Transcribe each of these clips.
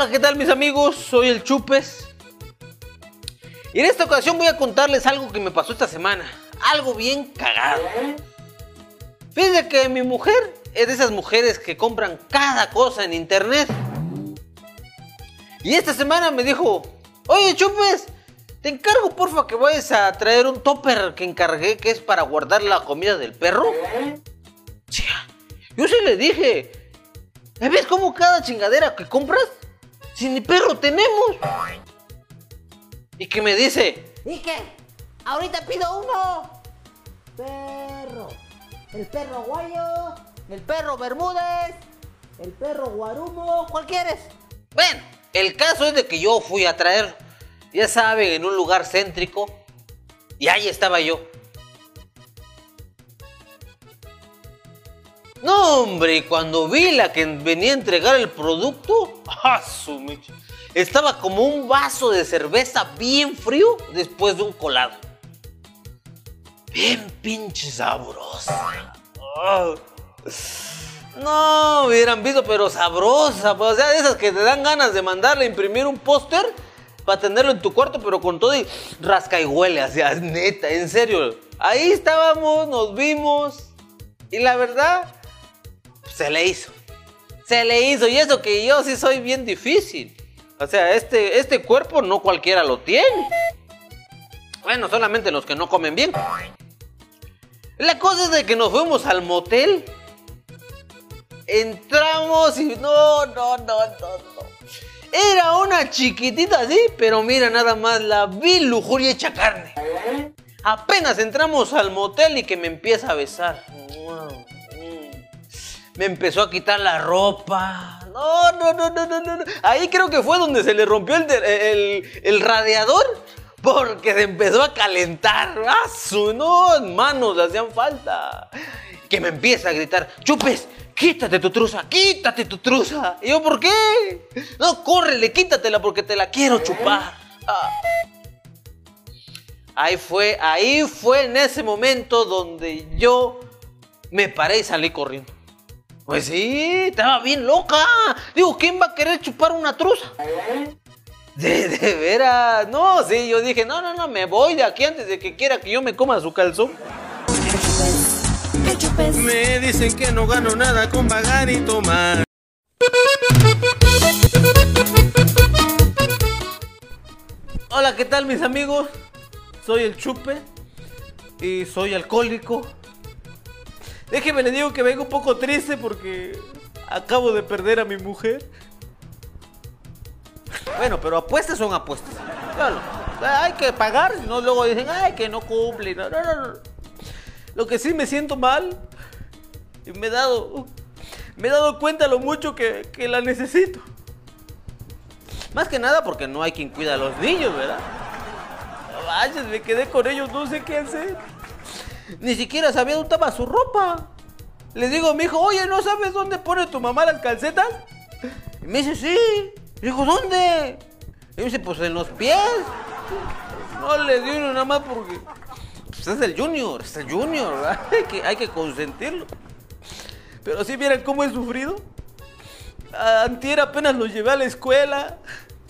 Hola, ¿qué tal mis amigos? Soy el Chupes. Y en esta ocasión voy a contarles algo que me pasó esta semana. Algo bien cagado. Fíjense que mi mujer es de esas mujeres que compran cada cosa en internet. Y esta semana me dijo, oye Chupes, te encargo porfa que vayas a traer un topper que encargué que es para guardar la comida del perro. Yo sí le dije, ¿ves cómo cada chingadera que compras? Si ni perro tenemos. Y que me dice, ¿Y qué? Ahorita pido uno. Perro. El perro guayo. El perro Bermúdez. El perro guarumo. ¿Cuál quieres? bueno, el caso es de que yo fui a traer, ya saben, en un lugar céntrico. Y ahí estaba yo. No, hombre, cuando vi la que venía a entregar el producto, ¡ah, estaba como un vaso de cerveza bien frío después de un colado. Bien pinche sabrosa. Ah. No, hubieran visto, pero sabrosa. pues, o sea, de esas que te dan ganas de mandarle a imprimir un póster para tenerlo en tu cuarto, pero con todo y rasca y huele, así, neta, en serio. Ahí estábamos, nos vimos. Y la verdad, se le hizo. Se le hizo. Y eso que yo sí soy bien difícil. O sea, este, este cuerpo no cualquiera lo tiene. Bueno, solamente los que no comen bien. La cosa es de que nos fuimos al motel. Entramos y no, no, no, no, no. Era una chiquitita así, pero mira nada más la vil lujuria hecha carne. Apenas entramos al motel y que me empieza a besar. Me empezó a quitar la ropa. No, no, no, no, no, no. Ahí creo que fue donde se le rompió el, el, radiador. Porque se empezó a calentar. ¡Ah! No, manos le hacían falta. Que me empieza a gritar, chupes, quítate tu truza, quítate tu truza. Y yo, ¿por qué? No, córrele, quítatela porque te la quiero chupar. Ah. Ahí fue, ahí fue en ese momento donde yo me paré y salí corriendo. Pues sí, estaba bien loca. Digo, ¿quién va a querer chupar una truza? De, de veras. No, sí, yo dije, no, no, no, me voy de aquí antes de que quiera que yo me coma su calzón. Me dicen que no gano nada con pagar y tomar. Hola, ¿qué tal mis amigos? Soy el Chupe y soy alcohólico. Déjeme le digo que vengo un poco triste porque acabo de perder a mi mujer. Bueno, pero apuestas son apuestas. Claro, hay que pagar, si no luego dicen, ay, que no cumple. No, no, no. Lo que sí me siento mal y me he dado, me he dado cuenta lo mucho que, que la necesito. Más que nada porque no hay quien cuida a los niños, ¿verdad? No manches, me quedé con ellos, no sé qué hacer. Ni siquiera sabía dónde estaba su ropa. Le digo a mi hijo, oye, ¿no sabes dónde pone tu mamá las calcetas? Y me dice, sí. Digo, ¿dónde? Y me dice, pues en los pies. No le di nada más porque. Pues es el Junior, es el Junior, ¿verdad? Hay que, consentirlo. Pero sí, miren cómo he sufrido. Antier apenas los llevé a la escuela.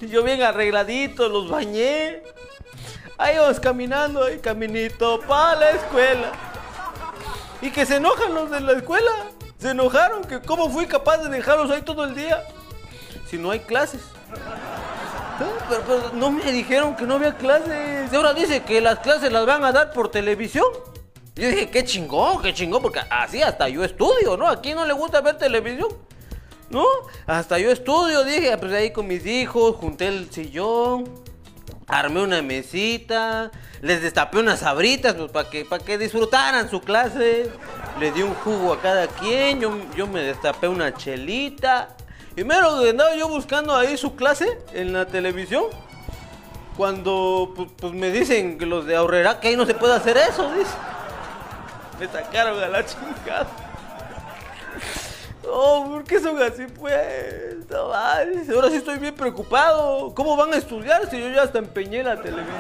Y yo bien arregladito, los bañé. Ahí vamos caminando, ahí caminito para la escuela. Y que se enojan los de la escuela. Se enojaron, que cómo fui capaz de dejarlos ahí todo el día. Si no hay clases. Ah, Pero, pero no me dijeron que no había clases. Y ahora dice que las clases las van a dar por televisión. Yo dije, qué chingón, qué chingón, porque así hasta yo estudio, ¿no? Aquí no le gusta ver televisión. ¿No? Hasta yo estudio, dije, pues ahí con mis hijos, junté el sillón, armé una mesita, les destapé unas sabritas, pues para que, para que disfrutaran su clase. Le di un jugo a cada quien, yo, yo me destapé una chelita. Y mero que andaba yo buscando ahí su clase en la televisión. Cuando pues, pues, me dicen que los de Aurrera que ahí no se puede hacer eso, dice. Me sacaron a la chingada. Oh, ¿por qué son así, pues? No ahora sí estoy bien preocupado. ¿Cómo van a estudiar si yo ya hasta empeñé la televisión?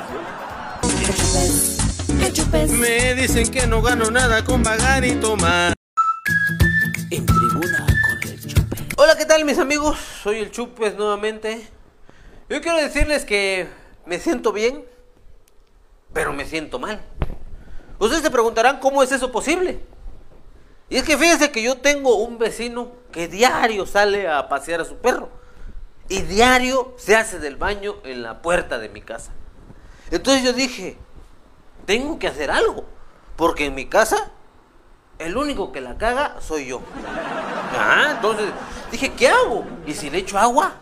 Me dicen que no gano nada con pagar y tomar. En tribuna con el Chupes. Hola, ¿qué tal mis amigos? Soy el Chupes nuevamente. Yo quiero decirles que me siento bien, pero me siento mal. Ustedes se preguntarán cómo es eso posible. Y es que fíjense que yo tengo un vecino que diario sale a pasear a su perro. Y diario se hace del baño en la puerta de mi casa. Entonces yo dije, tengo que hacer algo. Porque en mi casa, el único que la caga soy yo. Ah, entonces dije, ¿qué hago? ¿Y si le echo agua?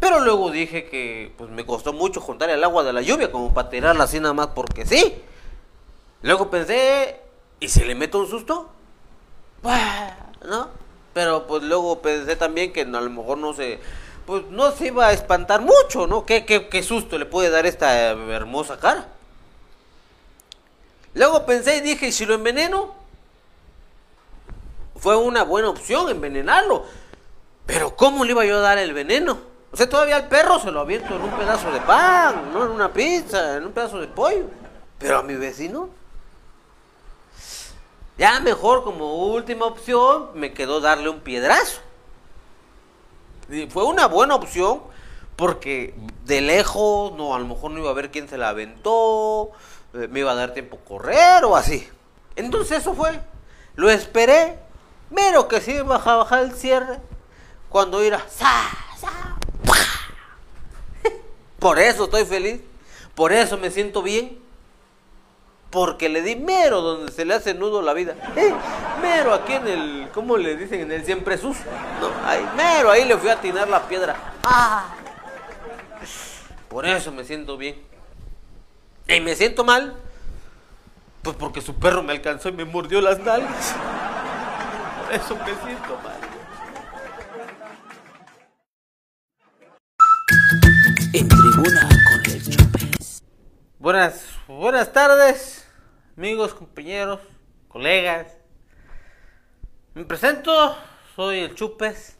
Pero luego dije que pues me costó mucho juntar el agua de la lluvia como para tirarla así nada más porque sí. Luego pensé, ¿y si le meto un susto? ¿No? Pero pues luego pensé también que a lo mejor no se, pues no se iba a espantar mucho, ¿no? ¿Qué, qué, qué susto le puede dar esta hermosa cara? Luego pensé y dije, ¿y si lo enveneno? Fue una buena opción envenenarlo. Pero ¿cómo le iba yo a dar el veneno? O sea, todavía al perro se lo abierto en un pedazo de pan, no en una pizza, en un pedazo de pollo. Pero a mi vecino, ya mejor como última opción me quedó darle un piedrazo. Y fue una buena opción porque de lejos, no, a lo mejor no iba a ver quién se la aventó, eh, me iba a dar tiempo a correr o así. Entonces eso fue. Lo esperé, pero que sí iba a bajar el cierre cuando iba ¡sa, sa! Por eso estoy feliz, por eso me siento bien, porque le di mero donde se le hace nudo la vida. Eh, mero aquí en el, ¿cómo le dicen? En el siempre sus. No, ahí, mero ahí le fui a atinar la piedra. Ah. Por eso me siento bien. Y me siento mal, pues porque su perro me alcanzó y me mordió las nalgas. Por eso me siento mal. En tribuna con el Chupes. Buenas, buenas tardes, amigos, compañeros, colegas. Me presento, soy el Chupes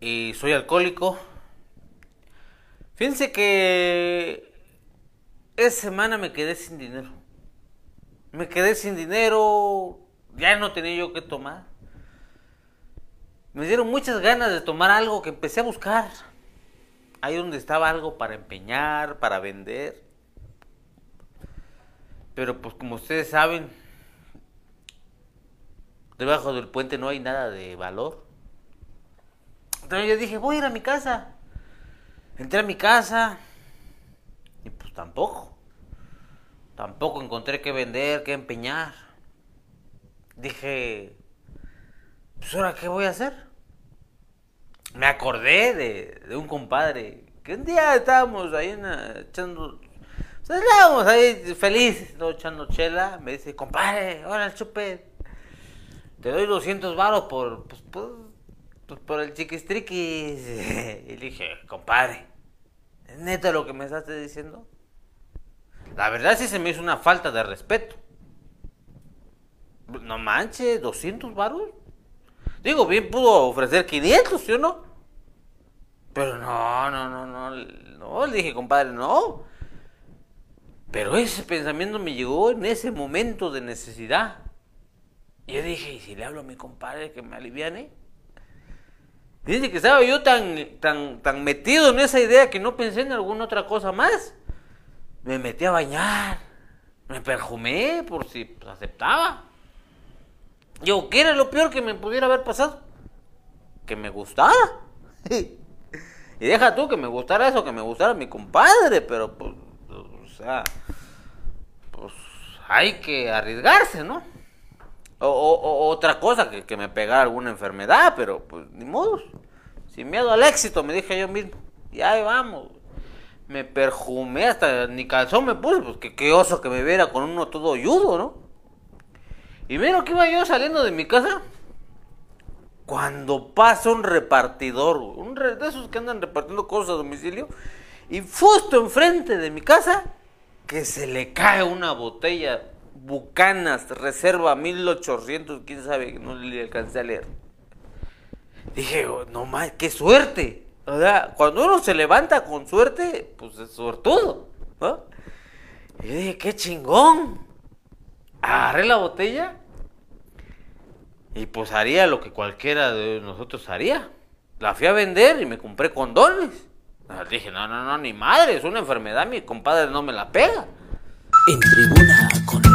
y soy alcohólico. Fíjense que esa semana me quedé sin dinero. Me quedé sin dinero, ya no tenía yo que tomar. Me dieron muchas ganas de tomar algo que empecé a buscar. Ahí donde estaba algo para empeñar, para vender. Pero pues como ustedes saben, debajo del puente no hay nada de valor. Entonces yo dije, voy a ir a mi casa. Entré a mi casa y pues tampoco. Tampoco encontré qué vender, qué empeñar. Dije, pues ahora qué voy a hacer. Me acordé de, un compadre que un día estábamos ahí echando, o sea, estábamos ahí felices, ¿no? echando chela. Me dice, compadre, ahora el chupe, te doy 200 varos por, pues, por, pues, por el chiquistriquis. Y le dije, compadre, ¿es neta lo que me estás diciendo? La verdad sí se me hizo una falta de respeto. No manches, 200 varos. Digo, bien pudo ofrecer 500, ¿sí o no? Pero no, no, no, no, no, le dije, compadre, no. Pero ese pensamiento me llegó en ese momento de necesidad. Y yo dije, ¿y si le hablo a mi compadre que me aliviane? Dice que estaba yo tan, tan, tan metido en esa idea que no pensé en alguna otra cosa más. Me metí a bañar, me perfumé por si pues, aceptaba. Yo, ¿qué era lo peor que me pudiera haber pasado? Que me gustara. y deja tú que me gustara eso, que me gustara mi compadre, pero pues, o sea, pues hay que arriesgarse, ¿no? O, otra cosa, que, me pegara alguna enfermedad, pero pues ni modo. Sin miedo al éxito, me dije yo mismo. Y ahí vamos. Me perfumé hasta ni calzón me puse, pues que qué oso que me viera con uno todo yudo, ¿no? Y mira que iba yo saliendo de mi casa. Cuando pasa un repartidor, un de esos que andan repartiendo cosas a domicilio, y justo enfrente de mi casa, que se le cae una botella Bucanas, reserva 1800, quién sabe, no le alcancé a leer. Dije, oh, no más, qué suerte. Sea, cuando uno se levanta con suerte, pues es suertudo. ¿no? Y dije, qué chingón. Agarré la botella Y pues haría lo que cualquiera de nosotros haría. La fui a vender y me compré condones. Dije, no, no, no, ni madre, es una enfermedad, mi compadre no me la pega. En tribuna con